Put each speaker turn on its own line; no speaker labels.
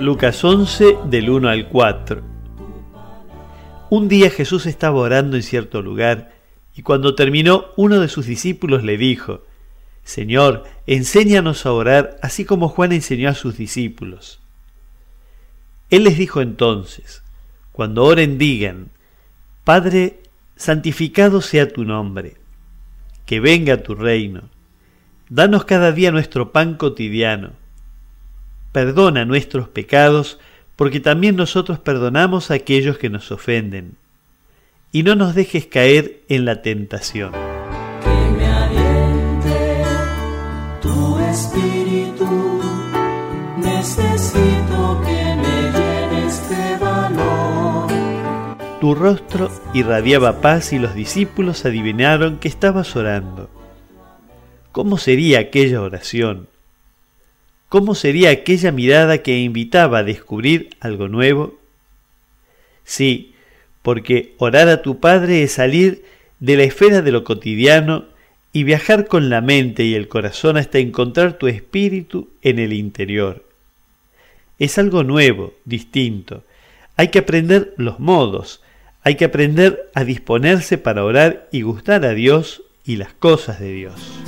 Lucas 11 del 1 al 4. Un día Jesús estaba orando en cierto lugar y cuando terminó uno de sus discípulos le dijo, Señor, enséñanos a orar así como Juan enseñó a sus discípulos. Él les dijo entonces, cuando oren digan, Padre, santificado sea tu nombre, que venga tu reino, danos cada día nuestro pan cotidiano, perdona nuestros pecados, porque también nosotros perdonamos a aquellos que nos ofenden, y no nos dejes caer en la tentación.
espíritu, necesito que me llenes de valor.
Tu rostro irradiaba paz y los discípulos adivinaron que estabas orando. ¿Cómo sería aquella oración? ¿Cómo sería aquella mirada que invitaba a descubrir algo nuevo? Sí, porque orar a tu Padre es salir de la esfera de lo cotidiano y viajar con la mente y el corazón hasta encontrar tu espíritu en el interior. Es algo nuevo, distinto. Hay que aprender los modos, hay que aprender a disponerse para orar y gustar a Dios y las cosas de Dios.